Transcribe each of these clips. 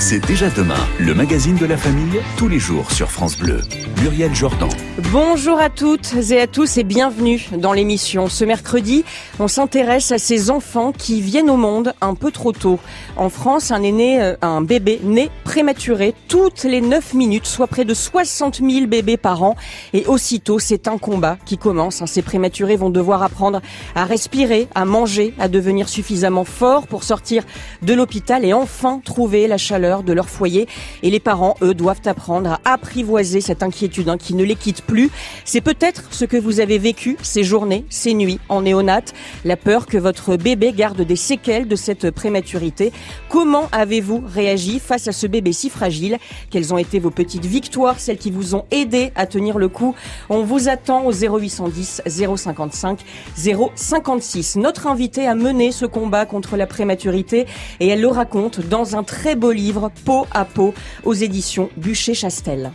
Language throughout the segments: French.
C'est déjà demain, le magazine de la famille, tous les jours sur France Bleu. Muriel Jordan. Bonjour à toutes et à tous et bienvenue dans l'émission. Ce mercredi, on s'intéresse à ces enfants qui viennent au monde un peu trop tôt. En France, un aîné, euh, un bébé né prématuré toutes les 9 minutes, soit près de 60 000 bébés par an. Et aussitôt, c'est un combat qui commence. Hein. Ces prématurés vont devoir apprendre à respirer, à manger, à devenir suffisamment forts pour sortir de l'hôpital et enfin trouver la chaleur de leur foyer. Et les parents, eux, doivent apprendre à apprivoiser cette inquiétude hein, qui ne les quitte plus. C'est peut-être ce que vous avez vécu ces journées, ces nuits en néonate, la peur que votre bébé garde des séquelles de cette prématurité. Comment avez-vous réagi face à ce bébé si fragile? Quelles ont été vos petites victoires, celles qui vous ont aidé à tenir le coup? On vous attend au 0810 055 056. Notre invité a mené ce combat contre la prématurité et elle le raconte dans un très beau livre, Peau à peau, aux éditions Bûcher-Chastel.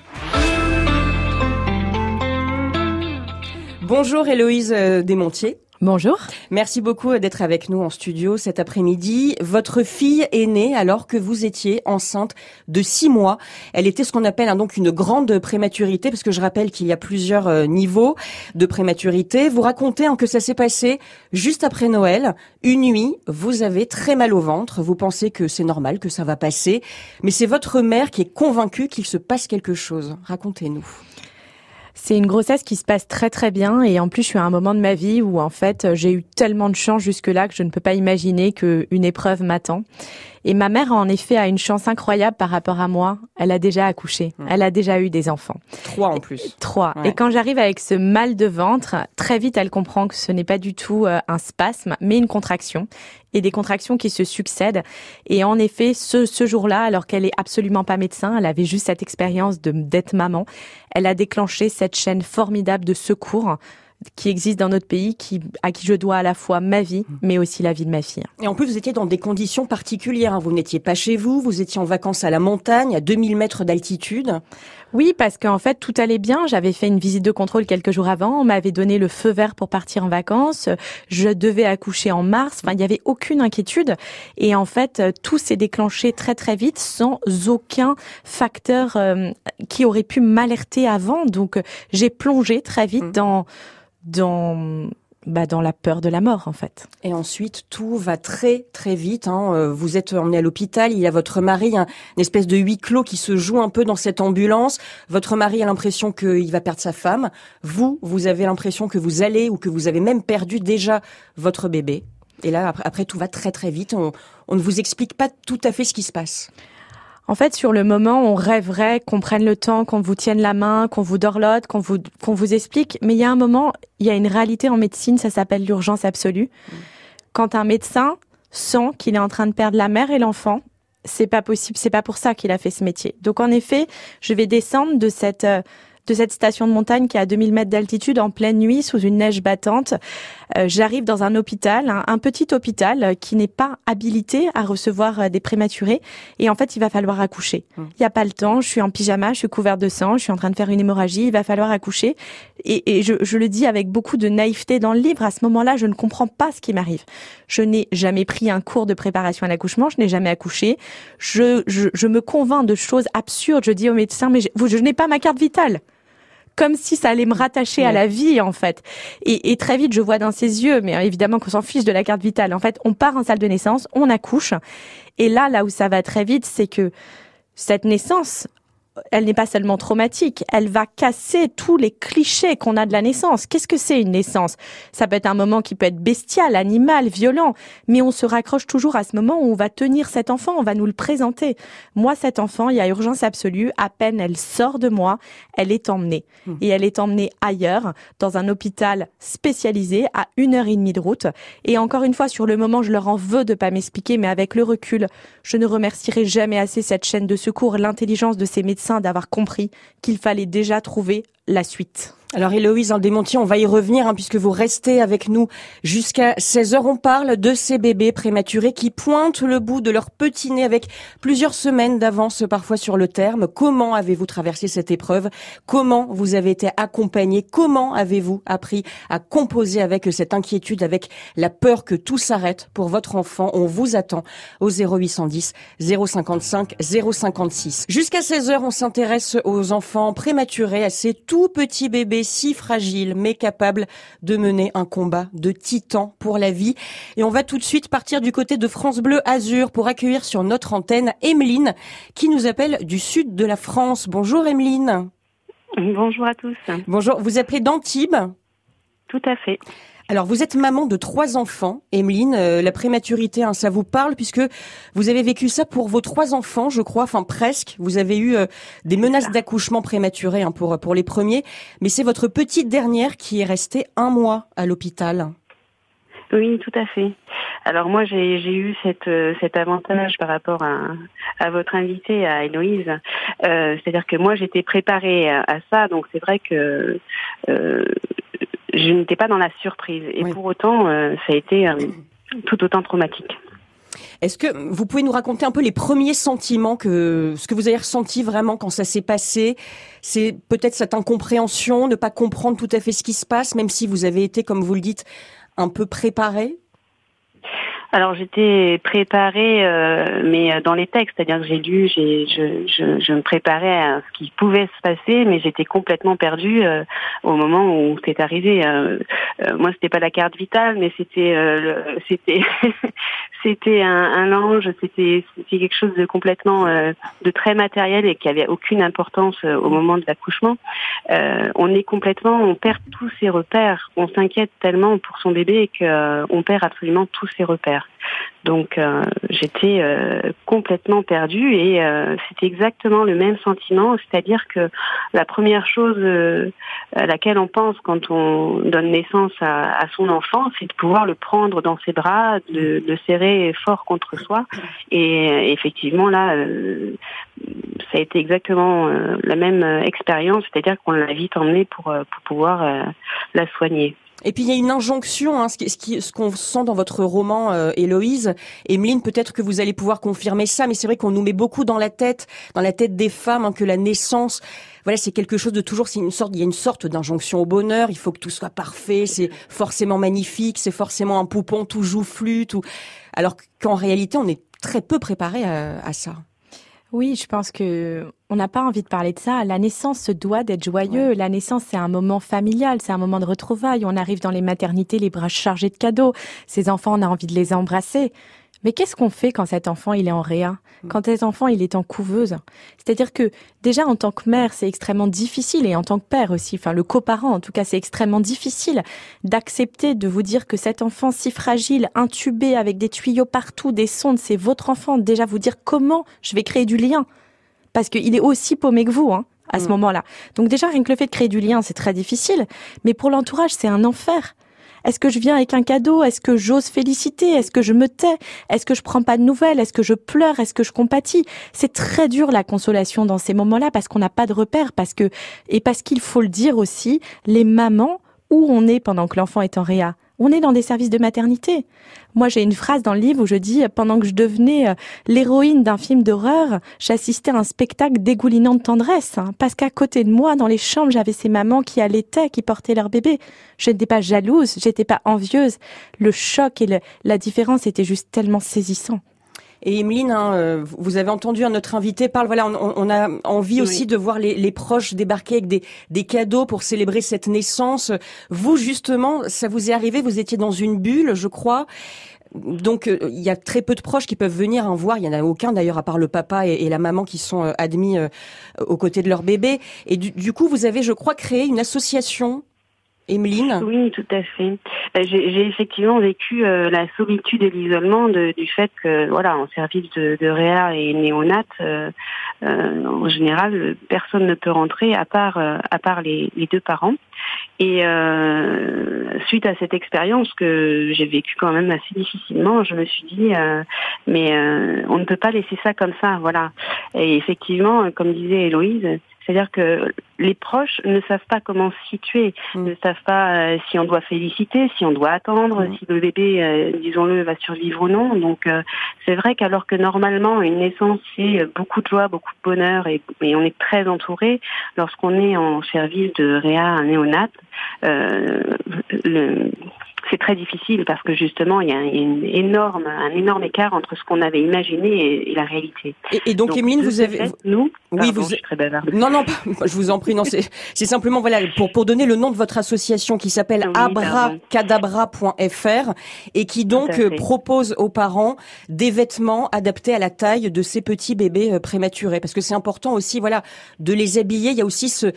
Bonjour Héloïse euh, Desmontiers. Bonjour. Merci beaucoup d'être avec nous en studio cet après-midi. Votre fille est née alors que vous étiez enceinte de six mois. Elle était ce qu'on appelle hein, donc une grande prématurité, parce que je rappelle qu'il y a plusieurs euh, niveaux de prématurité. Vous racontez hein, que ça s'est passé juste après Noël. Une nuit, vous avez très mal au ventre. Vous pensez que c'est normal, que ça va passer. Mais c'est votre mère qui est convaincue qu'il se passe quelque chose. Racontez-nous. C'est une grossesse qui se passe très très bien et en plus je suis à un moment de ma vie où en fait j'ai eu tellement de chance jusque-là que je ne peux pas imaginer qu'une épreuve m'attend. Et ma mère, en effet, a une chance incroyable par rapport à moi. Elle a déjà accouché. Mmh. Elle a déjà eu des enfants. Trois en plus. Trois. Et quand j'arrive avec ce mal de ventre, très vite, elle comprend que ce n'est pas du tout euh, un spasme, mais une contraction. Et des contractions qui se succèdent. Et en effet, ce, ce jour-là, alors qu'elle est absolument pas médecin, elle avait juste cette expérience de d'être maman, elle a déclenché cette chaîne formidable de secours qui existe dans notre pays, qui, à qui je dois à la fois ma vie, mmh. mais aussi la vie de ma fille. Et en plus, vous étiez dans des conditions particulières. Hein. Vous n'étiez pas chez vous, vous étiez en vacances à la montagne, à 2000 mètres d'altitude. Oui, parce qu'en fait, tout allait bien. J'avais fait une visite de contrôle quelques jours avant. On m'avait donné le feu vert pour partir en vacances. Je devais accoucher en mars. Enfin, il n'y avait aucune inquiétude. Et en fait, tout s'est déclenché très, très vite sans aucun facteur euh, qui aurait pu m'alerter avant. Donc, j'ai plongé très vite mmh. dans dans bah, dans la peur de la mort en fait. Et ensuite tout va très très vite. Hein. Euh, vous êtes emmené à l'hôpital, il y a votre mari, une espèce de huis clos qui se joue un peu dans cette ambulance. Votre mari a l'impression qu'il va perdre sa femme. Vous, vous avez l'impression que vous allez ou que vous avez même perdu déjà votre bébé. Et là après, après tout va très très vite. On, on ne vous explique pas tout à fait ce qui se passe. En fait, sur le moment, on rêverait qu'on prenne le temps, qu'on vous tienne la main, qu'on vous dorlote, qu'on vous, qu'on vous explique. Mais il y a un moment, il y a une réalité en médecine, ça s'appelle l'urgence absolue. Quand un médecin sent qu'il est en train de perdre la mère et l'enfant, c'est pas possible, c'est pas pour ça qu'il a fait ce métier. Donc en effet, je vais descendre de cette euh, de cette station de montagne qui est à 2000 mètres d'altitude en pleine nuit sous une neige battante. Euh, j'arrive dans un hôpital, un, petit hôpital euh, qui n'est pas habilité à recevoir euh, des prématurés. Et en fait, il va falloir accoucher. Hum. Il n'y a pas le temps. Je suis en pyjama, je suis couverte de sang, je suis en train de faire une hémorragie. Il va falloir accoucher. Et, et je, je, le dis avec beaucoup de naïveté dans le livre. À ce moment-là, je ne comprends pas ce qui m'arrive. Je n'ai jamais pris un cours de préparation à l'accouchement. Je n'ai jamais accouché. Je, je, je, me convainc de choses absurdes. Je dis au médecin, mais je, je n'ai pas ma carte vitale comme si ça allait me rattacher à la vie en fait. Et, et, très vite, je vois dans ses yeux, mais évidemment qu'on s'en fiche de la carte vitale. En fait, on part en salle de naissance, on accouche, et là, là où ça va très vite, c'est que cette naissance, elle n'est pas seulement traumatique, elle va casser tous les clichés qu'on a de la naissance. Qu'est-ce que c'est une naissance? Ça peut être un moment qui peut être bestial, animal, violent, mais on se raccroche toujours à ce moment où on va tenir cet enfant, on va nous le présenter. Moi, cet enfant, il y a urgence absolue, à peine elle sort de moi, elle est emmenée. Mmh. Et elle est emmenée ailleurs, dans un hôpital spécialisé, à une heure et demie de route. Et encore une fois, sur le moment, je leur en veux de pas m'expliquer, mais avec le recul, je ne remercierai jamais assez cette chaîne de secours, l'intelligence de ces médecins d'avoir compris qu'il fallait déjà trouver la suite. Alors Héloïse Desmontiers, on va y revenir hein, puisque vous restez avec nous jusqu'à 16h. On parle de ces bébés prématurés qui pointent le bout de leur petit nez avec plusieurs semaines d'avance parfois sur le terme. Comment avez-vous traversé cette épreuve? Comment vous avez été accompagné? Comment avez-vous appris à composer avec cette inquiétude, avec la peur que tout s'arrête pour votre enfant? On vous attend au 0810 055 056. Jusqu'à 16h, on s'intéresse aux enfants prématurés, à ces petits bébés si fragile mais capable de mener un combat de titan pour la vie. Et on va tout de suite partir du côté de France Bleu Azur pour accueillir sur notre antenne Emeline qui nous appelle du sud de la France. Bonjour Emeline. Bonjour à tous. Bonjour, vous appelez d'Antibes? Tout à fait. Alors, vous êtes maman de trois enfants, Emeline. Euh, la prématurité, hein, ça vous parle puisque vous avez vécu ça pour vos trois enfants, je crois, enfin presque. Vous avez eu euh, des menaces d'accouchement prématuré hein, pour pour les premiers, mais c'est votre petite dernière qui est restée un mois à l'hôpital. Oui, tout à fait. Alors moi, j'ai eu cette, euh, cet avantage par rapport à, à votre invité, à Héloïse. C'est-à-dire que moi, j'étais préparée à, ça, donc c'est vrai que je n'étais pas dans la surprise. Et pour autant, euh, ça a été euh, tout autant traumatique. Est-ce que vous pouvez nous raconter un peu les premiers sentiments que ce que vous avez ressenti vraiment quand ça s'est passé? C'est peut-être cette incompréhension, ne pas comprendre tout à fait ce qui se passe, même si vous avez été, comme vous le dites, un peu préparé. Alors j'étais préparée, euh, mais dans les textes, c'est-à-dire que j'ai lu, j'ai, je, je, je, me préparais à ce qui pouvait se passer, mais j'étais complètement perdue euh, au moment où c'est arrivé. Euh, euh moi, c'était pas la carte vitale, mais c'était, c'était, c'était un, un ange, c'était, c'était quelque chose de complètement, de très matériel et qui avait aucune importance au moment de l'accouchement. on est complètement, on perd tous ses repères. On s'inquiète tellement pour son bébé que on perd absolument tous ses repères. Donc euh, j'étais euh, complètement perdue et euh, c'était exactement le même sentiment, c'est-à-dire que la première chose à laquelle on pense quand on donne naissance à, son enfant, c'est de pouvoir le prendre dans ses bras, de le serrer fort contre soi. Et effectivement là, ça a été exactement la même expérience, c'est-à-dire qu'on l'a vite emmené pour, pour pouvoir la soigner. Et puis il y a une injonction, hein, ce, qui, ce qu'on sent dans votre roman, euh, Héloïse. Emeline, peut-être que vous allez pouvoir confirmer ça, mais c'est vrai qu'on nous met beaucoup dans la tête, dans la tête des femmes, hein, que la naissance, voilà, c'est quelque chose de toujours, c'est une sorte, il y a une sorte d'injonction au bonheur. Il faut que tout soit parfait, c'est forcément magnifique, c'est forcément un poupon tout joufflu, tout. Alors qu'en réalité, on est très peu préparé à ça. Oui, je pense que on n'a pas envie de parler de ça. La naissance se doit d'être joyeux. La naissance, c'est un moment familial, c'est un moment de retrouvailles. On arrive dans les maternités, les bras chargés de cadeaux. Ces enfants, on a envie de les embrasser. Mais qu'est-ce qu'on fait quand cet enfant il est en réa? Mm. Quand cet enfant il est en couveuse? C'est-à-dire que déjà en tant que mère c'est extrêmement difficile et en tant que père aussi, enfin le coparent en tout cas c'est extrêmement difficile d'accepter de vous dire que cet enfant si fragile, intubé avec des tuyaux partout, des sondes, c'est votre enfant. Déjà vous dire comment je vais créer du lien parce qu'il est aussi paumé que vous. Hein à ce mm. moment-là. Donc déjà, rien que le fait de créer du lien, c'est très difficile. Mais pour l'entourage, c'est un enfer. Est-ce que je viens avec un cadeau? Est-ce que j'ose féliciter? Est-ce que je me tais? Est-ce que je prends pas de nouvelles? Est-ce que je pleure? Est-ce que je compatis? C'est très dur la consolation dans ces moments-là parce qu'on n'a pas de repères, parce que et parce qu'il faut le dire aussi, les mamans où on est pendant que l'enfant est en réa? On est dans des services de maternité. Moi, j'ai une phrase dans le livre où je dis, pendant que je devenais euh, l'héroïne d'un film d'horreur, j'assistais à un spectacle dégoulinant de tendresse. Hein. parce qu'à côté de moi, dans les chambres, j'avais ces mamans qui allaitaient, qui portaient leur bébé. Je n'étais pas jalouse, j'étais pas envieuse. Le choc et la différence étaient juste tellement saisissants. Et Emeline, hein, euh, vous avez entendu un notre invité parle. Voilà, on, a envie aussi de voir les, proches débarquer avec des, des, cadeaux pour célébrer cette naissance. Vous justement, ça vous est arrivé Vous étiez dans une bulle, je crois. Donc euh, il y a très peu de proches qui peuvent venir en voir. Il y en a aucun d'ailleurs à part le papa et, la maman qui sont euh, admis aux côtés de leur bébé. Et du, du coup, vous avez, je crois, créé une association Emeline? Oui, tout à fait. Euh, j'ai effectivement vécu euh, la solitude et l'isolement du fait que, voilà, en service de, de réa et néonat, euh, en général, personne ne peut rentrer à part à part les, les deux parents. Et suite à cette expérience que j'ai vécue quand même assez difficilement, je me suis dit, mais on ne peut pas laisser ça comme ça, voilà. Et effectivement, comme disait Héloïse, C'est-à-dire que les proches ne savent pas comment se situer, Mm. ne savent pas euh, si on doit féliciter, si on doit attendre, Mm. si le bébé, euh, disons-le, va survivre ou non. Donc euh, c'est vrai qu'alors que normalement une naissance c'est beaucoup de joie, beaucoup de bonheur et, et on est très entouré, lorsqu'on est en service de réa néonat, euh, le- c'est très difficile parce que justement il y a un, une énorme, un énorme écart entre ce qu'on avait imaginé et, et la réalité. Et, et donc, de vous avez... fait, nous, Oui, pardon, vous- je suis très bavarde. Non, non, je vous en prie, non, c'est c'est simplement voilà pour pour donner le nom de votre association qui s'appelle Oui, abracadabra.fr et qui donc propose aux parents des vêtements adaptés à la taille de ces petits bébés euh, prématurés parce que c'est important aussi voilà de les habiller. Il y a aussi ce-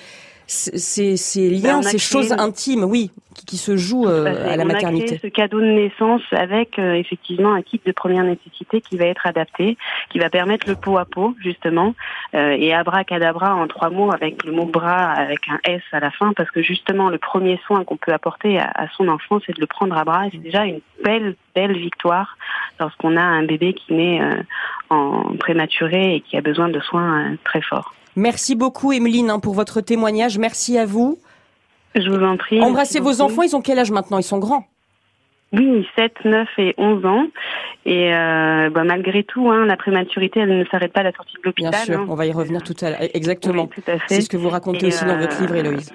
ces, ces liens, Ben, ces choses une- intimes, oui, qui, qui se jouent euh, à la on a maternité. créé ce cadeau de naissance avec euh, effectivement un kit de première nécessité qui va être adapté, qui va permettre le pot à pot justement, euh, et abracadabra en trois mots avec le mot bras avec un S à la fin, parce que justement le premier soin qu'on peut apporter à, à son enfant, c'est de le prendre à bras, et c'est déjà une belle belle victoire lorsqu'on a un bébé qui naît euh, en prématuré et qui a besoin de soins euh, très forts. Merci beaucoup, Emeline, hein, pour votre témoignage. Merci à vous. Je vous en prie. Embrassez vos enfants. Ils ont quel âge maintenant? Ils sont grands. Oui, 7, 9 et 11 ans. Et euh, bah, malgré tout, hein, la prématurité, elle ne s'arrête pas à la sortie de Bien l'hôpital. sûr, hein. on va y revenir tout à l'heure. Exactement. Oui, à fait. C'est ce que vous racontez Et, aussi dans votre euh, livre, Héloïse.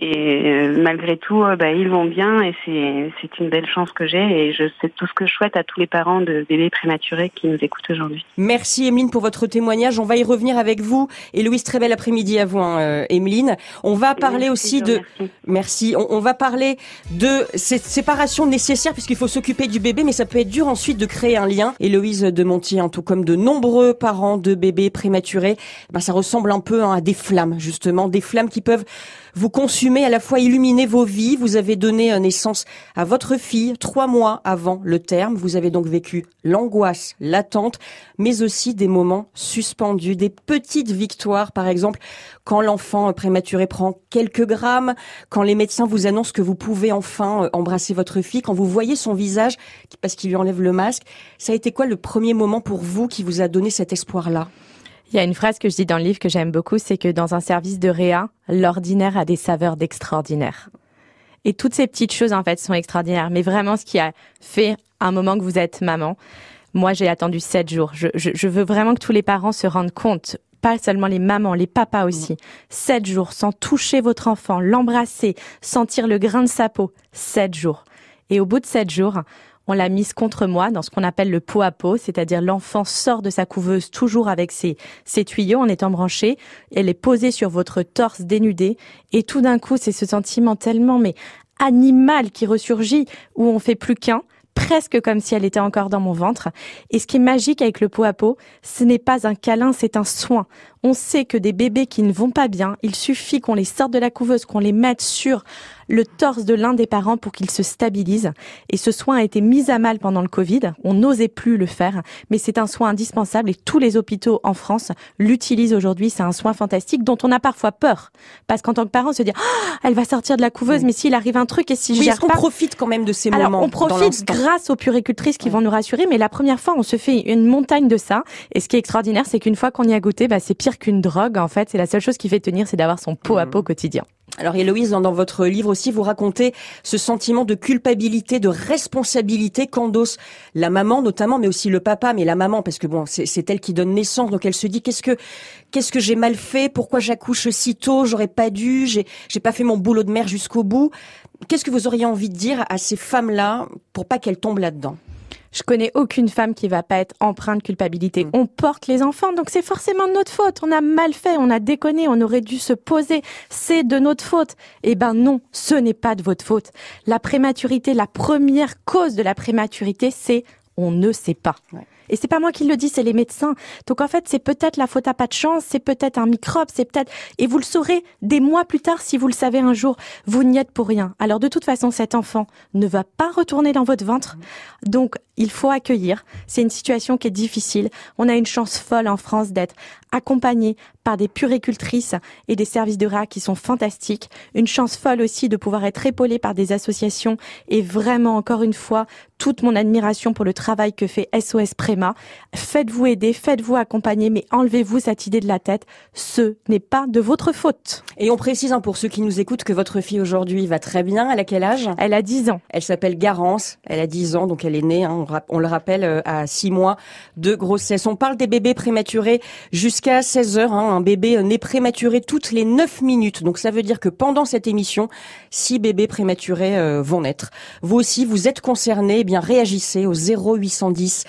Et euh, malgré tout, euh, bah, ils vont bien et c'est c'est une belle chance que j'ai et je c'est tout ce que je souhaite à tous les parents de bébés prématurés qui nous écoutent aujourd'hui. Merci Emeline pour votre témoignage. On va y revenir avec vous. Héloïse, très bel après-midi à vous, hein, euh, Emeline. On va parler Merci, aussi de... Merci. On, on va parler de cette séparation nécessaire puisqu'il faut s'occuper du bébé, mais ça peut être dur ensuite de créer un lien. Héloïse de Montier, hein, tout comme de nombreux parents de bébés prématurés, ben, ça ressemble un peu hein, à des flammes, justement, des flammes qui peuvent vous consumer, à la fois illuminer vos vies. Vous avez donné euh, naissance à votre fille trois mois avant le terme. Vous avez donc vécu l'angoisse, l'attente, mais aussi des moments suspendus, des petites victoires, par exemple, quand l'enfant euh, prématuré prend quelques grammes, quand les médecins vous annoncent que vous pouvez enfin euh, embrasser votre fille, quand vous voyez son visage parce qu'il lui enlève le masque. Ça a été quoi le premier moment pour vous qui vous a donné cet espoir-là? Il y a une phrase que je dis dans le livre que j'aime beaucoup, c'est que dans un service de réa, l'ordinaire a des saveurs d'extraordinaire. Et toutes ces petites choses, en fait, sont extraordinaires. Mais vraiment, ce qui a fait un moment que vous êtes maman, moi, j'ai attendu sept jours. Je, je, je veux vraiment que tous les parents se rendent compte, pas seulement les mamans, les papas aussi. Sept jours sans toucher votre enfant, l'embrasser, sentir le grain de sa peau. Sept jours. Et au bout de sept jours, on l'a mise contre moi dans ce qu'on appelle le pot à pot, c'est-à-dire l'enfant sort de sa couveuse toujours avec ses, ses tuyaux en étant branché, elle est posée sur votre torse dénudé, et tout d'un coup, c'est ce sentiment tellement mais animal qui ressurgit où on fait plus qu'un, presque comme si elle était encore dans mon ventre. Et ce qui est magique avec le pot à pot, ce n'est pas un câlin, c'est un soin. On sait que des bébés qui ne vont pas bien, il suffit qu'on les sorte de la couveuse, qu'on les mette sur le torse de l'un des parents pour qu'ils se stabilisent. Et ce soin a été mis à mal pendant le Covid. On n'osait plus le faire, mais c'est un soin indispensable et tous les hôpitaux en France l'utilisent aujourd'hui. C'est un soin fantastique dont on a parfois peur. Parce qu'en tant que parent, on se dit, Ah, elle va sortir de la couveuse, Oui. mais s'il arrive un truc et si je Oui, gère est-ce qu'on pas, profite quand même de ces alors, moments on profite grâce aux puricultrices qui vont nous rassurer, mais la première fois, on se fait une montagne de ça. Et ce qui est extraordinaire, c'est qu'une fois qu'on y a goûté, bah, c'est pire qu'une drogue. En fait, c'est la seule chose qui fait tenir, c'est d'avoir son pot à Mhm. pot quotidien. Alors Héloïse, dans, votre livre aussi, vous racontez ce sentiment de culpabilité, de responsabilité qu'endosse la maman notamment, mais aussi le papa, mais la maman parce que bon, c'est elle qui donne naissance, donc elle se dit qu'est-ce que qu'est-ce que j'ai mal fait, pourquoi j'accouche si tôt, j'aurais pas dû, j'ai j'ai pas fait mon boulot de mère jusqu'au bout. Qu'est-ce que vous auriez envie de dire à ces femmes-là pour pas qu'elles tombent là-dedans? Je connais aucune femme qui va pas être empreinte de culpabilité. Mm. On porte les enfants, donc c'est forcément de notre faute. On a mal fait, on a déconné, on aurait dû se poser. C'est de notre faute. Eh ben non, ce n'est pas de votre faute. La prématurité, la première cause de la prématurité, c'est on ne sait pas. Ouais. Et c'est pas moi qui le dis, c'est les médecins. Donc en fait, c'est peut-être la faute à pas de chance, c'est peut-être un microbe, c'est peut-être et vous le saurez des mois plus tard si vous le savez un jour. Vous n'y êtes pour rien. Alors de toute façon, cet enfant ne va pas retourner dans votre ventre. Donc il faut accueillir. C'est une situation qui est difficile. On a une chance folle en France d'être accompagné par des puricultrices et des services de réa qui sont fantastiques. Une chance folle aussi de pouvoir être épaulé par des associations et vraiment encore une fois toute mon admiration pour le travail que fait SOS Préma Faites-vous aider, faites-vous accompagner, mais enlevez-vous cette idée de la tête. Ce n'est pas de votre faute. Et on précise hein, pour ceux qui nous écoutent que votre fille aujourd'hui va très bien. Elle a quel âge? Elle a 10 ans. Elle s'appelle Garance. Elle a 10 ans, donc elle est née, hein, on, le rappelle, euh, à 6 mois de grossesse. On parle des bébés prématurés jusqu'à 16 heures. Hein, un bébé euh, né prématuré toutes les 9 minutes. Donc ça veut dire que pendant cette émission, 6 bébés prématurés euh, vont naître. Vous aussi, vous êtes concernés, eh bien réagissez au 0810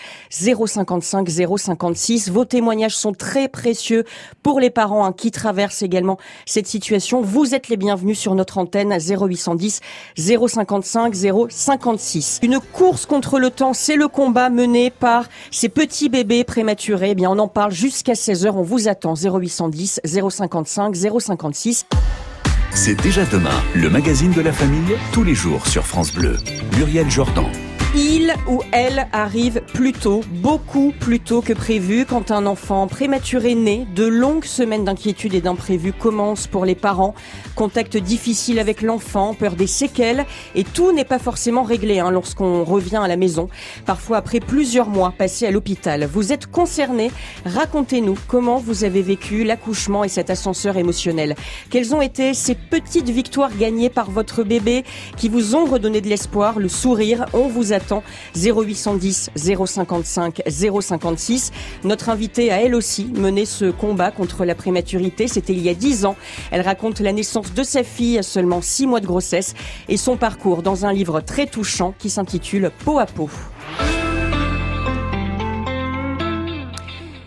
055 056. Vos témoignages sont très précieux pour les parents hein, qui traversent également cette situation. Vous êtes les bienvenus sur notre antenne 0810 055 056. Une course contre le temps, c'est le combat mené par ces petits bébés prématurés. Eh bien, on en parle jusqu'à 16h. On vous attend 0810 055 056. C'est déjà demain, le magazine de la famille, tous les jours sur France Bleu. Muriel Jordan. Il ou elle arrive plus tôt, beaucoup plus tôt que prévu. Quand un enfant prématuré naît, de longues semaines d'inquiétude et d'imprévu commencent pour les parents. Contact difficile avec l'enfant, peur des séquelles. Et tout n'est pas forcément réglé hein, lorsqu'on revient à la maison. Parfois après plusieurs mois passés à l'hôpital. Vous êtes concerné. Racontez-nous comment vous avez vécu l'accouchement et cet ascenseur émotionnel. Quelles ont été ces petites victoires gagnées par votre bébé qui vous ont redonné de l'espoir, le sourire. On vous a attend 0810 055 056. Notre invitée a elle aussi mené ce combat contre la prématurité. C'était il y a 10 ans. Elle raconte la naissance de sa fille à seulement 6 mois de grossesse et son parcours dans un livre très touchant qui s'intitule Peau à peau.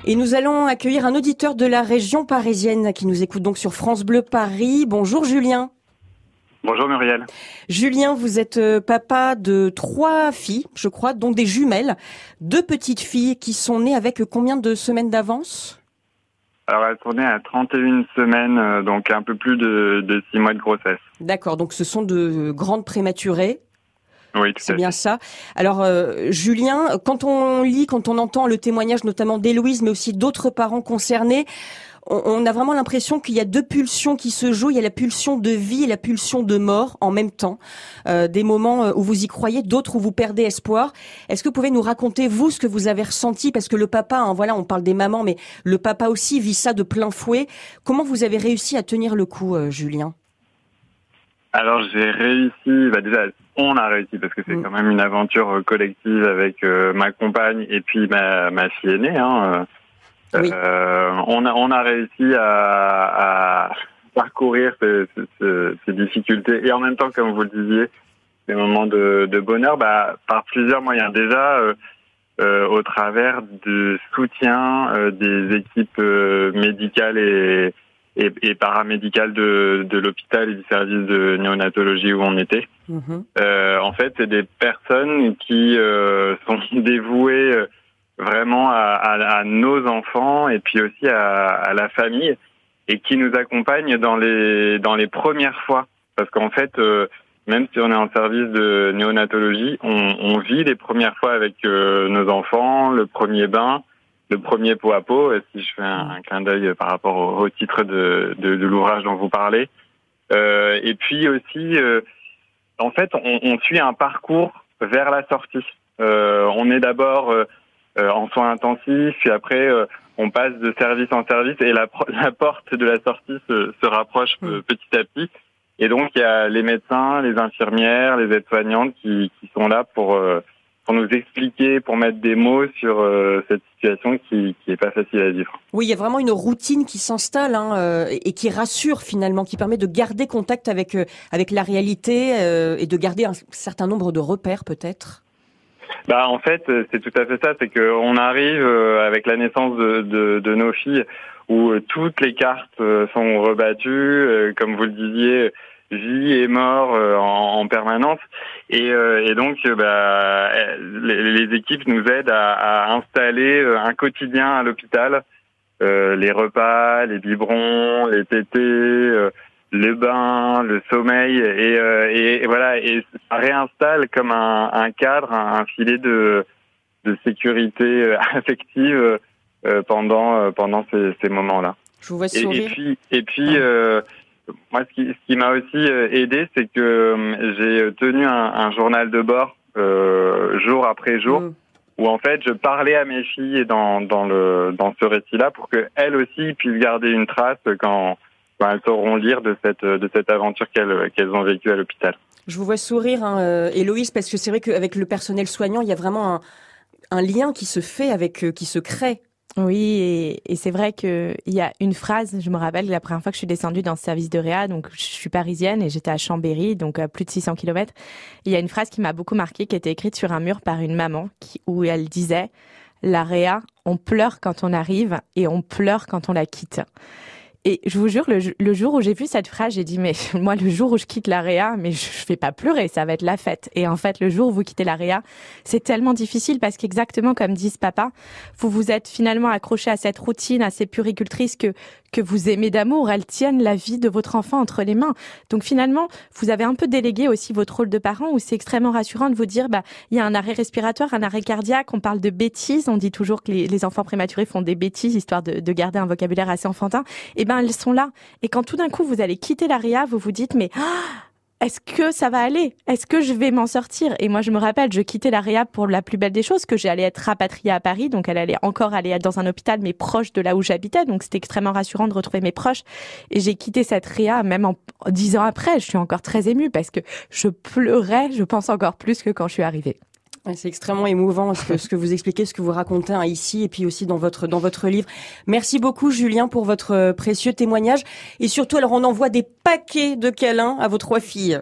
Et nous allons accueillir un auditeur de la région parisienne qui nous écoute donc sur France Bleu Paris. Bonjour Julien. Bonjour Muriel. Julien, vous êtes euh, papa de trois filles, je crois, dont des jumelles, deux petites filles qui sont nées avec combien de semaines d'avance? Alors, elles sont nées à 31 semaines, euh, donc un peu plus de, de 6 mois de grossesse. D'accord, donc ce sont de grandes prématurées. Oui, c'est bien ça. Alors, euh, Julien, quand on lit, quand on entend le témoignage notamment d'Héloïse, mais aussi d'autres parents concernés, on, a vraiment l'impression qu'il y a deux pulsions qui se jouent. Il y a la pulsion de vie et la pulsion de mort en même temps. Euh, des moments euh, où vous y croyez, d'autres où vous perdez espoir. Est-ce que vous pouvez nous raconter vous ce que vous avez ressenti? Parce que le papa, hein, voilà, on parle des mamans, mais le papa aussi vit ça de plein fouet. Comment vous avez réussi à tenir le coup, euh, Julien? Alors j'ai réussi, bah déjà on a réussi parce que c'est mm. quand même une aventure collective avec ma compagne et puis ma, ma fille aînée. Hein, euh, on, a, on a réussi à, à parcourir ces, ces, ces, difficultés et en même temps, comme vous le disiez, des moments de, de bonheur bah, par plusieurs moyens. Déjà, euh, euh, au travers du soutien euh, des équipes euh, médicales et, et, et, paramédicales de, de l'hôpital et du service de néonatologie où on était. Mm-hmm. Euh, en fait, c'est des personnes qui sont dévouées vraiment à, à, à, nos enfants et puis aussi à, à, la famille et qui nous accompagne dans les dans les premières fois. Parce qu'en fait euh, même si on est en service de néonatologie on, on vit les premières fois avec euh, nos enfants le premier bain le premier pot à pot. Si je fais un, clin d'œil par rapport au, au titre de, de, de l'ouvrage dont vous parlez. Euh, et puis aussi euh, en fait on, on, suit un parcours vers la sortie. On est d'abord euh, en soins intensifs, puis après euh, on passe de service en service et la, la porte de la sortie se, se rapproche hmm. petit à petit. Et donc il y a les médecins, les infirmières, les aides-soignantes qui, qui sont là pour euh, pour nous expliquer, pour mettre des mots sur cette situation qui qui est pas facile à vivre. Oui, il y a vraiment une routine qui s'installe hein, euh, et qui rassure finalement, qui permet de garder contact avec avec la réalité euh, et de garder un certain nombre de repères peut-être. Bah en fait c'est tout à fait ça, c'est qu'on arrive euh, avec la naissance de, de, de nos filles où euh, toutes les cartes euh, sont rebattues, comme vous le disiez, vie et mort en, en permanence, et, et donc bah, les, les, équipes nous aident à, à installer un quotidien à l'hôpital, les repas, les biberons, les tétés le bain, le sommeil, et, euh, et, voilà, et ça réinstalle comme un, un cadre, un, filet de, de sécurité euh, affective euh, pendant pendant ces, ces moments-là. Je vous vois sourire. Et, puis, et puis euh, moi, ce qui, ce qui m'a aussi aidé, c'est que j'ai tenu un, un, journal de bord jour après jour. Mm. où en fait je parlais à mes filles dans, dans, le, dans ce récit-là pour qu'elles aussi puissent garder une trace quand elles sauront lire de cette, de cette aventure qu'elles qu'elles ont vécue à l'hôpital. Je vous vois sourire, hein, euh, Héloïse, parce que c'est vrai qu'avec le personnel soignant, il y a vraiment un, un lien qui se fait avec, euh, qui se crée oui, et, et c'est vrai qu'il y a une phrase, je me rappelle la première fois que je suis descendue dans ce service de Réa, donc je suis parisienne et j'étais à Chambéry, donc à plus de 600 km. Il y a une phrase qui m'a beaucoup marquée, qui était écrite sur un mur par une maman, qui, où elle disait, la Réa, on pleure quand on arrive et on pleure quand on la quitte. Et je vous jure, le, jour où j'ai vu cette phrase, j'ai dit, mais moi, le jour où je quitte l'AREA, mais je, je vais pas pleurer, ça va être la fête. Et en fait, le jour où vous quittez l'AREA, c'est tellement difficile parce qu'exactement comme disent papa, vous vous êtes finalement accroché à cette routine, à ces puricultrices que, que vous aimez d'amour, elles tiennent la vie de votre enfant entre les mains. Donc finalement, vous avez un peu délégué aussi votre rôle de parent où c'est extrêmement rassurant de vous dire, bah, il y a un arrêt respiratoire, un arrêt cardiaque, on parle de bêtises, on dit toujours que les, les enfants prématurés font des bêtises histoire de, de garder un vocabulaire assez enfantin. Et eh ben, elles sont là. Et quand tout d'un coup vous allez quitter l'ARIA, vous vous dites, mais, ah, est-ce que ça va aller? Est-ce que je vais m'en sortir? Et moi, je me rappelle, je quittais la réa pour la plus belle des choses, que j'allais être rapatriée à Paris, donc elle allait encore aller dans un hôpital, mais proche de là où j'habitais, donc c'était extrêmement rassurant de retrouver mes proches. Et j'ai quitté cette réa, même en dix ans après, je suis encore très émue parce que je pleurais, je pense encore plus que quand je suis arrivée. C'est extrêmement émouvant ce que, ce que vous expliquez, ce que vous racontez hein, ici et puis aussi dans votre dans votre livre. Merci beaucoup Julien pour votre euh, précieux témoignage et surtout alors on envoie des paquets de câlins à vos trois filles.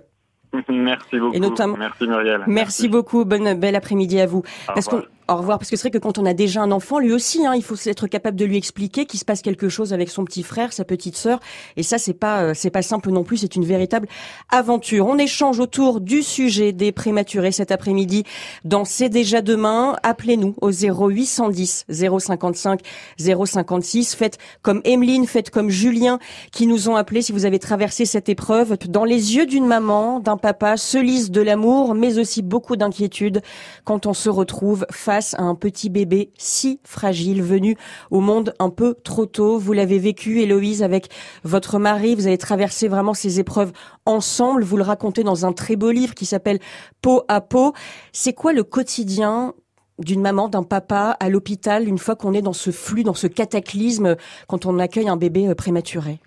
Merci beaucoup. Et notamment, merci Muriel. Merci, merci beaucoup. Bonne belle après-midi à vous. Parce qu'on au revoir. Parce que c'est vrai que quand on a déjà un enfant, lui aussi, hein, il faut être capable de lui expliquer qu'il se passe quelque chose avec son petit frère, sa petite sœur. Et ça, c'est pas, euh, c'est pas simple non plus. C'est une véritable aventure. On échange autour du sujet des prématurés cet après-midi dans C'est déjà demain. Appelez-nous au 0810 055 056. Faites comme Emeline, faites comme Julien qui nous ont appelés si vous avez traversé cette épreuve. Dans les yeux d'une maman, d'un papa, se lise de l'amour, mais aussi beaucoup d'inquiétude quand on se retrouve face à un petit bébé si fragile venu au monde un peu trop tôt. Vous l'avez vécu, Héloïse, avec votre mari. Vous avez traversé vraiment ces épreuves ensemble. Vous le racontez dans un très beau livre qui s'appelle Peau à peau. C'est quoi le quotidien d'une maman, d'un papa à l'hôpital une fois qu'on est dans ce flux, dans ce cataclysme, quand on accueille un bébé euh, prématuré?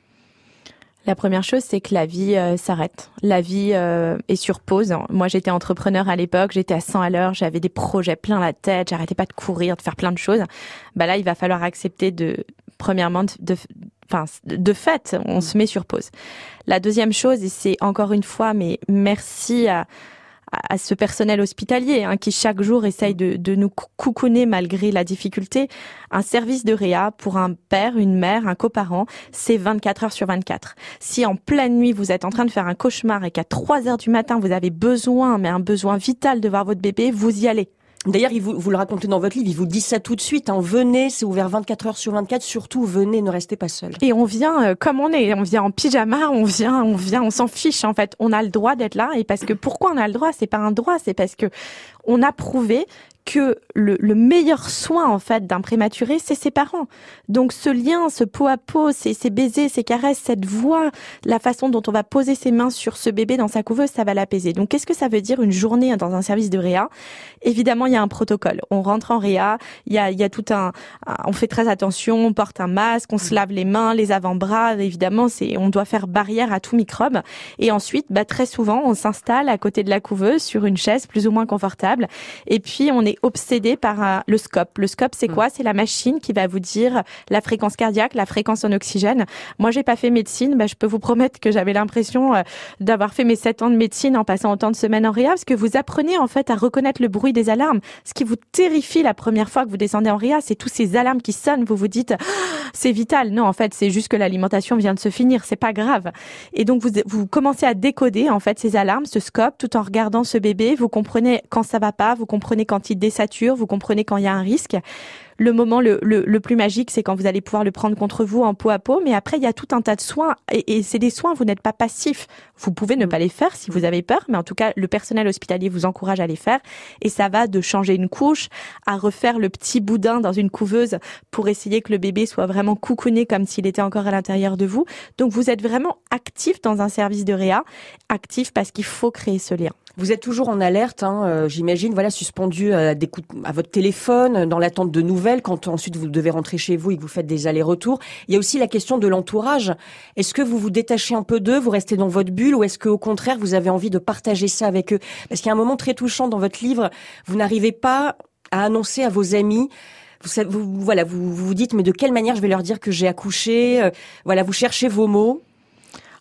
La première chose, c'est que la vie euh, s'arrête. La vie euh, est sur pause. Moi, j'étais entrepreneur à l'époque, j'étais à 100 à l'heure, j'avais des projets plein la tête, j'arrêtais pas de courir, de faire plein de choses. Bah là, il va falloir accepter de, premièrement, de, enfin, de fait, on se met sur pause. La deuxième chose, et c'est encore une fois, mais merci à, à ce personnel hospitalier hein, qui chaque jour essaye de, de, nous coucouner malgré la difficulté. Un service de réa pour un père, une mère, un coparent, c'est 24 heures sur 24. Si en pleine nuit vous êtes en train de faire un cauchemar et qu'à 3 heures du matin vous avez besoin, mais un besoin vital de voir votre bébé, vous y allez. D'ailleurs, vous, vous le racontez dans votre livre, il vous dit ça tout de suite. Hein. Venez, c'est ouvert 24 heures sur 24. Surtout, venez, ne restez pas seul. Et on vient euh, comme on est. On vient en pyjama, on vient, on vient, on s'en fiche. En fait, on a le droit d'être là. Et parce que pourquoi on a le droit? C'est pas un droit, c'est parce que on a prouvé que le, le, meilleur soin en fait d'un prématuré, c'est ses parents. Donc ce lien, ce pot à pot, ces, ces baisers, ces caresses, cette voix, la façon dont on va poser ses mains sur ce bébé dans sa couveuse, ça va l'apaiser. Donc qu'est-ce que ça veut dire une journée dans un service de réa? Évidemment, il y a un protocole. On rentre en réa, il y a, il y a tout un, on fait très attention, on porte un masque, on se lave les mains, les avant-bras. Évidemment, c'est, on doit faire barrière à tout microbe. Et ensuite, bah, très souvent, on s'installe à côté de la couveuse sur une chaise plus ou moins confortable. Et puis on est obsédé par le scope. Le scope, c'est mm. quoi? C'est la machine qui va vous dire la fréquence cardiaque, la fréquence en oxygène. Moi, j'ai pas fait médecine, bah, je peux vous promettre que j'avais l'impression euh, d'avoir fait mes sept ans de médecine en passant autant de semaines en réa, parce que vous apprenez en fait à reconnaître le bruit des alarmes. Ce qui vous terrifie la première fois que vous descendez en réa, c'est tous ces alarmes qui sonnent. Vous vous dites, c'est vital. Non, en fait, c'est juste que l'alimentation vient de se finir. C'est pas grave. Et donc, vous, vous commencez à décoder en fait ces alarmes, ce scope, tout en regardant ce bébé. Vous comprenez quand ça va pas, vous comprenez quand il désature, vous comprenez quand il y a un risque. Le moment le, le, plus magique, c'est quand vous allez pouvoir le prendre contre vous en peau à peau. Mais après, il y a tout un tas de soins. Et, et c'est des soins, vous n'êtes pas passif. Vous pouvez ne pas les faire si vous avez peur. Mais en tout cas, le personnel hospitalier vous encourage à les faire. Et ça va de changer une couche à refaire le petit boudin dans une couveuse pour essayer que le bébé soit vraiment coucouné comme s'il était encore à l'intérieur de vous. Donc, vous êtes vraiment actif dans un service de réa. Actif parce qu'il faut créer ce lien. Vous êtes toujours en alerte, hein, euh, j'imagine, voilà, suspendu coups, à votre téléphone, dans l'attente de nouvelles, quand ensuite vous devez rentrer chez vous et que vous faites des allers-retours. Il y a aussi la question de l'entourage. Est-ce que vous vous détachez un peu d'eux, vous restez dans votre bulle, ou est-ce qu'au contraire vous avez envie de partager ça avec eux? Parce qu'il y a un moment très touchant dans votre livre, vous n'arrivez pas à annoncer à vos amis vous, vous, voilà, vous, vous dites, mais de quelle manière je vais leur dire que j'ai accouché? Euh, Voilà, vous cherchez vos mots.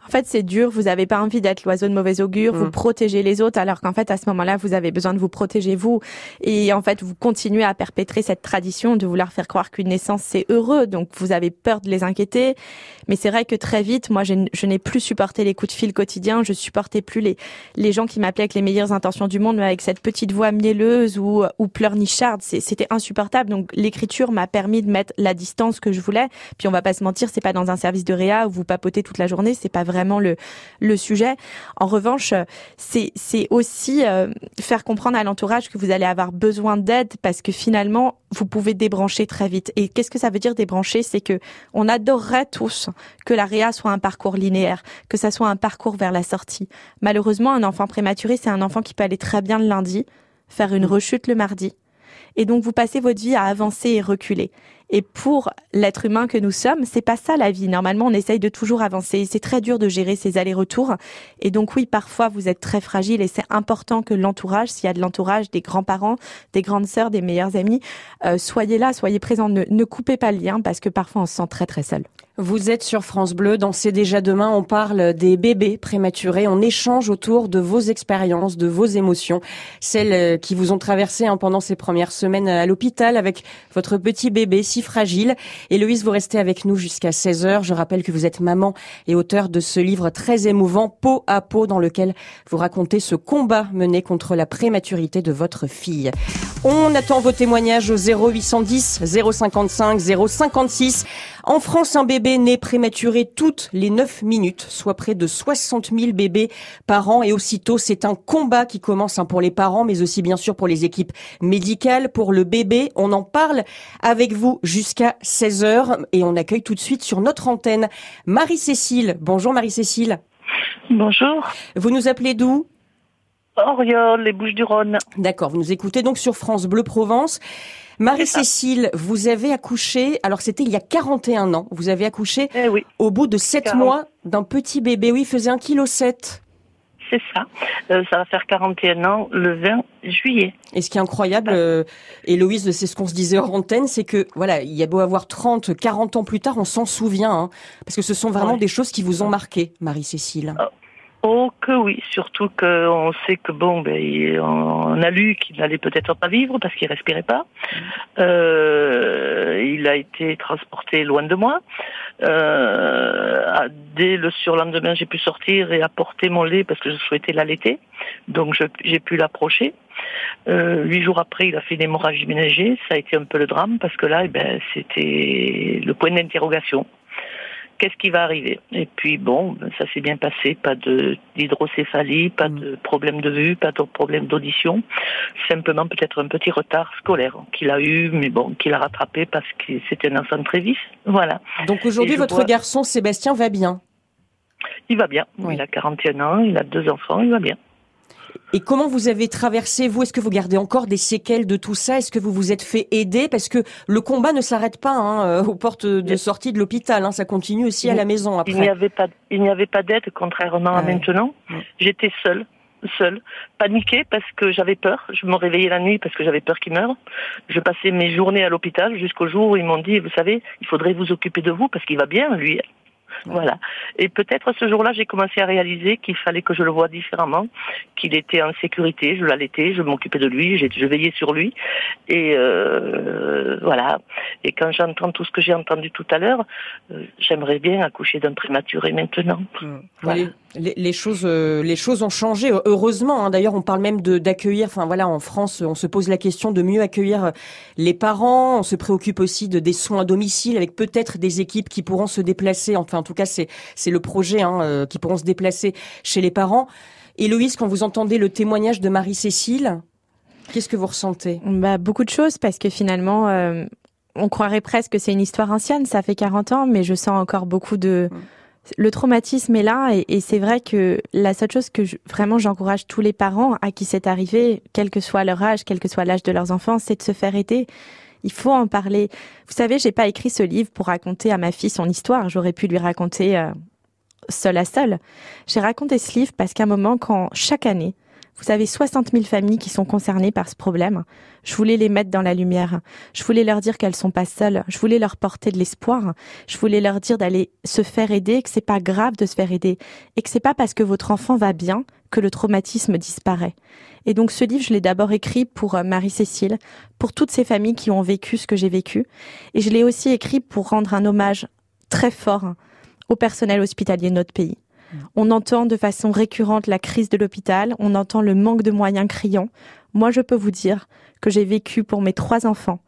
En fait, c'est dur. Vous n'avez pas envie d'être l'oiseau de mauvais augure. Vous mm. protégez les autres, alors qu'en fait, à ce moment-là, vous avez besoin de vous protéger vous. Et en fait, vous continuez à perpétrer cette tradition de vouloir faire croire qu'une naissance c'est heureux. Donc, vous avez peur de les inquiéter. Mais c'est vrai que très vite, moi, je, n'ai plus supporté les coups de fil quotidiens. Je supportais plus les les gens qui m'appelaient avec les meilleures intentions du monde, mais avec cette petite voix mielleuse ou ou pleurnicharde. C'était insupportable. Donc, l'écriture m'a permis de mettre la distance que je voulais. Puis, on va pas se mentir, c'est pas dans un service de réa où vous papotez toute la journée. C'est pas vraiment le, le sujet. En revanche, c'est, c'est aussi euh, faire comprendre à l'entourage que vous allez avoir besoin d'aide parce que finalement, vous pouvez débrancher très vite. Et qu'est-ce que ça veut dire débrancher? C'est que on adorerait tous que la réa soit un parcours linéaire, que ça soit un parcours vers la sortie. Malheureusement, un enfant prématuré, c'est un enfant qui peut aller très bien le lundi, faire une rechute le mardi. Et donc, vous passez votre vie à avancer et reculer. Et pour l'être humain que nous sommes, c'est pas ça la vie. Normalement, on essaye de toujours avancer. C'est très dur de gérer ces allers-retours. Et donc oui, parfois vous êtes très fragile et c'est important que l'entourage, s'il y a de l'entourage, des grands-parents, des grandes sœurs, des meilleurs amis, euh, soyez là, soyez présents. Ne, ne coupez pas le lien parce que parfois on se sent très très seul. Vous êtes sur France Bleu. Dans C'est déjà demain, on parle des bébés prématurés. On échange autour de vos expériences, de vos émotions, celles euh, qui vous ont traversé hein, pendant ces premières semaines à l'hôpital avec votre petit bébé si fragile. Héloïse, vous restez avec nous jusqu'à 16 heures. Je rappelle que vous êtes maman et auteur de ce livre très émouvant, Peau à peau, dans lequel vous racontez ce combat mené contre la prématurité de votre fille. On attend vos témoignages au 0810 055 056. En France, un bébé né prématuré toutes les 9 minutes, soit près de 60 000 bébés par an. Et aussitôt, c'est un combat qui commence hein, pour les parents, mais aussi bien sûr pour les équipes médicales, pour le bébé. On en parle avec vous jusqu'à 16 heures et on accueille tout de suite sur notre antenne Marie-Cécile. Bonjour Marie-Cécile. Bonjour. Vous nous appelez d'où? Oriol, les Bouches-du-Rhône. D'accord, vous nous écoutez donc sur France Bleu Provence. Marie-Cécile, vous avez accouché, alors c'était il y a 41 ans, vous avez accouché eh oui. au bout de 7 mois d'un petit bébé, oui, il faisait 1,7 kg. C'est ça. Euh, ça va faire 41 ans le 20 juillet. Et ce qui est incroyable, euh, Héloïse, c'est ce qu'on se disait hors antenne, c'est que voilà, il y a beau avoir 30, 40 ans plus tard, on s'en souvient, hein, parce que ce sont vraiment des choses qui vous ont marqué, Marie-Cécile. Oh, Oh que oui, surtout qu'on sait que bon, ben, on a lu qu'il n'allait peut-être pas vivre parce qu'il respirait pas. Euh, il a été transporté loin de moi. Euh, dès le surlendemain, j'ai pu sortir et apporter mon lait parce que je souhaitais l'allaiter. Donc j'ai pu l'approcher. Euh, huit jours après, il a fait une hémorragie ménagée. Ça a été un peu le drame parce que là, eh ben, c'était le point d'interrogation qu'est-ce qui va arriver Et puis bon, ça s'est bien passé, pas de d'hydrocéphalie, pas mm. de problème de vue, pas de problème d'audition, simplement peut-être un petit retard scolaire qu'il a eu, mais bon, qu'il a rattrapé parce que c'était un enfant très vif. Voilà. Donc aujourd'hui, votre garçon Sébastien va bien? Il va bien. Il a 41 ans, il a deux enfants, il va bien. Et comment vous avez traversé, vous? Est-ce que vous gardez encore des séquelles de tout ça? Est-ce que vous vous êtes fait aider? Parce que le combat ne s'arrête pas hein, euh, aux portes de sortie de l'hôpital. Hein, ça continue aussi à la maison après. Il n'y avait pas, il n'y avait pas d'aide, contrairement à maintenant. J'étais seule seule, paniquée parce que j'avais peur. Je me réveillais la nuit parce que j'avais peur qu'il meure. Je passais mes journées à l'hôpital jusqu'au jour où ils m'ont dit, vous savez, il faudrait vous occuper de vous parce qu'il va bien, lui. Voilà. Et peut-être ce jour-là, j'ai commencé à réaliser qu'il fallait que je le voie différemment, qu'il était en sécurité, je l'allaitais, je m'occupais de lui, je veillais sur lui. Et euh, voilà. Et quand j'entends tout ce que j'ai entendu tout à l'heure, euh, j'aimerais bien accoucher d'un prématuré maintenant. Mmh. Voilà. Les, les, choses, euh, les choses ont changé. Heureusement, hein. d'ailleurs, on parle même de d'accueillir. Enfin voilà, en France, on se pose la question de mieux accueillir les parents. On se préoccupe aussi de des soins à domicile avec peut-être des équipes qui pourront se déplacer. Enfin, en tout cas, c'est c'est le projet hein, euh, qui pourront se déplacer chez les parents. Héloïse, quand vous entendez le témoignage de Marie-Cécile, qu'est-ce que vous ressentez? Bah, Beaucoup de choses, parce que finalement, on croirait presque que c'est une histoire ancienne. Ça fait 40 ans, mais je sens encore beaucoup de... le traumatisme est là et, c'est vrai que la seule chose que vraiment j'encourage tous les parents à qui c'est arrivé, quel que soit leur âge, quel que soit l'âge de leurs enfants, c'est de se faire aider. Il faut en parler. Vous savez, j'ai pas écrit ce livre pour raconter à ma fille son histoire. J'aurais pu lui raconter euh, seul à seul. J'ai raconté ce livre parce qu'à un moment, quand chaque année, vous avez 60 000 familles qui sont concernées par ce problème. Je voulais les mettre dans la lumière. Je voulais leur dire qu'elles sont pas seules. Je voulais leur porter de l'espoir. Je voulais leur dire d'aller se faire aider, que c'est pas grave de se faire aider et que c'est pas parce que votre enfant va bien que le traumatisme disparaît. Et donc ce livre, je l'ai d'abord écrit pour euh, Marie-Cécile, pour toutes ces familles qui ont vécu ce que j'ai vécu. Et je l'ai aussi écrit pour rendre un hommage très fort au personnel hospitalier de notre pays. On entend de façon récurrente la crise de l'hôpital, on entend le manque de moyens criant. Moi, je peux vous dire que j'ai vécu pour mes trois enfants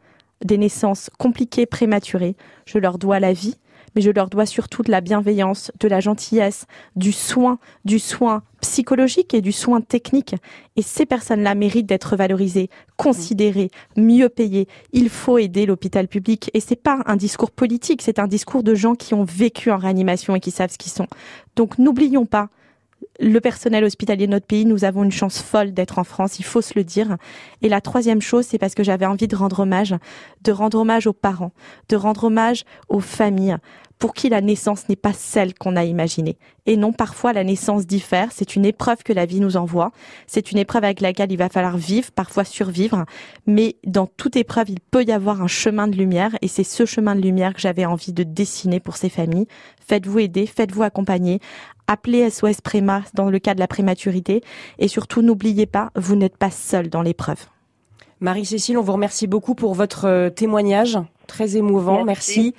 des naissances compliquées, prématurées. Je leur dois la vie, mais je leur dois surtout de la bienveillance, de la gentillesse, du soin, du soin psychologique et du soin technique. Et ces personnes-là méritent d'être valorisées, considérées, mieux payées. Il faut aider l'hôpital public. Et c'est pas un discours politique, c'est un discours de gens qui ont vécu en réanimation et qui savent ce qu'ils sont. Donc n'oublions pas le personnel hospitalier de notre pays, nous avons une chance folle d'être en France, il faut se le dire. Et la troisième chose, c'est parce que j'avais envie de rendre hommage, de rendre hommage aux parents, de rendre hommage aux familles, pour qui la naissance n'est pas celle qu'on a imaginée. Et non, parfois la naissance diffère, c'est une épreuve que la vie nous envoie, c'est une épreuve avec laquelle il va falloir vivre, parfois survivre, mais dans toute épreuve, il peut y avoir un chemin de lumière, et c'est ce chemin de lumière que j'avais envie de dessiner pour ces familles. Faites-vous aider, faites-vous accompagner, appelez SOS Préma dans le cas de la prématurité, et surtout n'oubliez pas, vous n'êtes pas seul dans l'épreuve. Marie-Cécile, on vous remercie beaucoup pour votre euh, témoignage, très émouvant, merci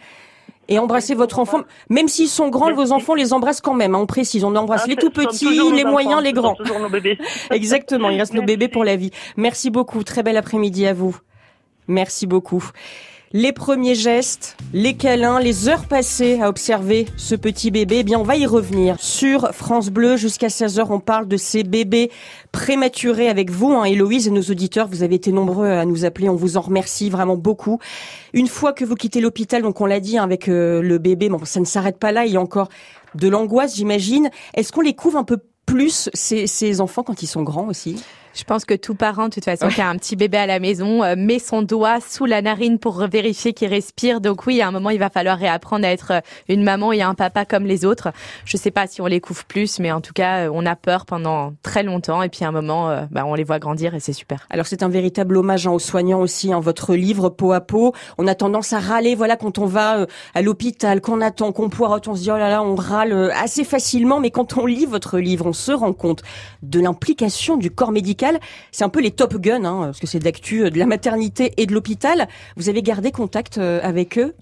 et embrasser votre enfant. Même s'ils sont grands, vos enfants les embrassent quand même. Hein, on précise, on embrasse ah, les tout petits, les moyens, les grands. Toujours nos bébés. Exactement, il reste nos bébés pour la vie. Merci beaucoup, très bel après-midi à vous. Merci beaucoup les premiers gestes, les câlins, les heures passées à observer ce petit bébé. Eh bien, on va y revenir. Sur France Bleu, jusqu'à 16h, on parle de ces bébés prématurés avec vous, hein, Héloïse et nos auditeurs. Vous avez été nombreux à nous appeler. On vous en remercie vraiment beaucoup. Une fois que vous quittez l'hôpital, donc on l'a dit hein, avec euh, le bébé, bon, ça ne s'arrête pas là. Il y a encore de l'angoisse, j'imagine. Est-ce qu'on les couvre un peu plus, ces, ces enfants, quand ils sont grands aussi? Je pense que tout parent, de toute façon, qui a un petit bébé à la maison, euh, met son doigt sous la narine pour vérifier qu'il respire. Donc oui, à un moment, il va falloir réapprendre à être euh, une maman et un papa comme les autres. Je sais pas si on les couvre plus, mais en tout cas, euh, on a peur pendant très longtemps. Et puis à un moment, bah, on les voit grandir et c'est super. Alors c'est un véritable hommage hein, aux soignants aussi. en hein, votre livre, peau à peau, on a tendance à râler. Voilà, quand on va à l'hôpital, qu'on attend, qu'on poireaute, on se dit oh là là, on râle assez facilement. Mais quand on lit votre livre, on se rend compte de l'implication du corps médical. C'est un peu les Top Gun, hein, parce que c'est d'actu euh, de la maternité et de l'hôpital. Vous avez gardé contact euh, avec eux?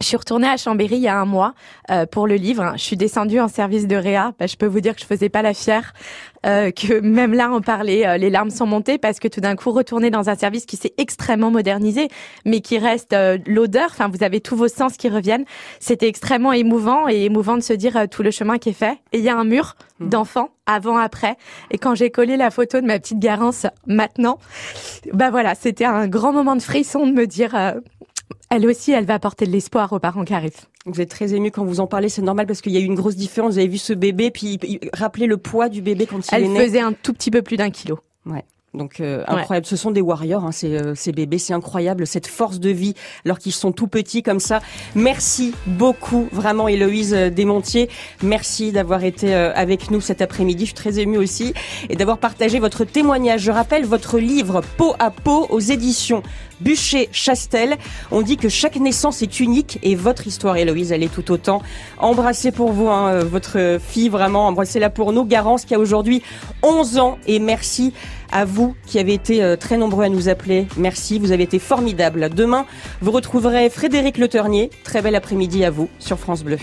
Je suis retournée à Chambéry il y a un mois euh, pour le livre. Je suis descendue en service de réa. Bah, je peux vous dire que je faisais pas la fière, euh, que même là on parlait, euh, les larmes sont montées parce que tout d'un coup retourner dans un service qui s'est extrêmement modernisé, mais qui reste euh, l'odeur. Enfin, vous avez tous vos sens qui reviennent. C'était extrêmement émouvant et émouvant de se dire euh, tout le chemin qui est fait. Et il y a un mur mmh. d'enfants avant après. Et quand j'ai collé la photo de ma petite Garance maintenant, bah voilà, c'était un grand moment de frisson de me dire elle aussi, elle va apporter de l'espoir aux parents qui arrivent. Vous êtes très ému quand vous en parlez, c'est normal parce qu'il y a eu une grosse différence. Vous avez vu ce bébé, puis rappelez le poids du bébé quand il est né. Elle faisait un tout petit peu plus d'un kilo. Ouais. Donc euh, incroyable, ce sont des warriors, hein, ces, euh, ces, bébés, c'est incroyable cette force de vie alors qu'ils sont tout petits comme ça. Merci beaucoup, vraiment Héloïse euh, Desmontiers, merci d'avoir été avec nous cet après-midi. Je suis très émue aussi et d'avoir partagé votre témoignage. Je rappelle votre livre Peau à peau aux éditions Bûcher-Chastel. On dit que chaque naissance est unique et votre histoire, Héloïse, elle est tout autant. Embrassez pour vous hein, votre fille, vraiment, embrassez-la pour nous. Garance qui a aujourd'hui 11 ans et merci à vous qui avez été euh, très nombreux à nous appeler. Merci, vous avez été formidables. Demain, vous retrouverez Frédéric Le Très bel après-midi à vous sur France Bleu.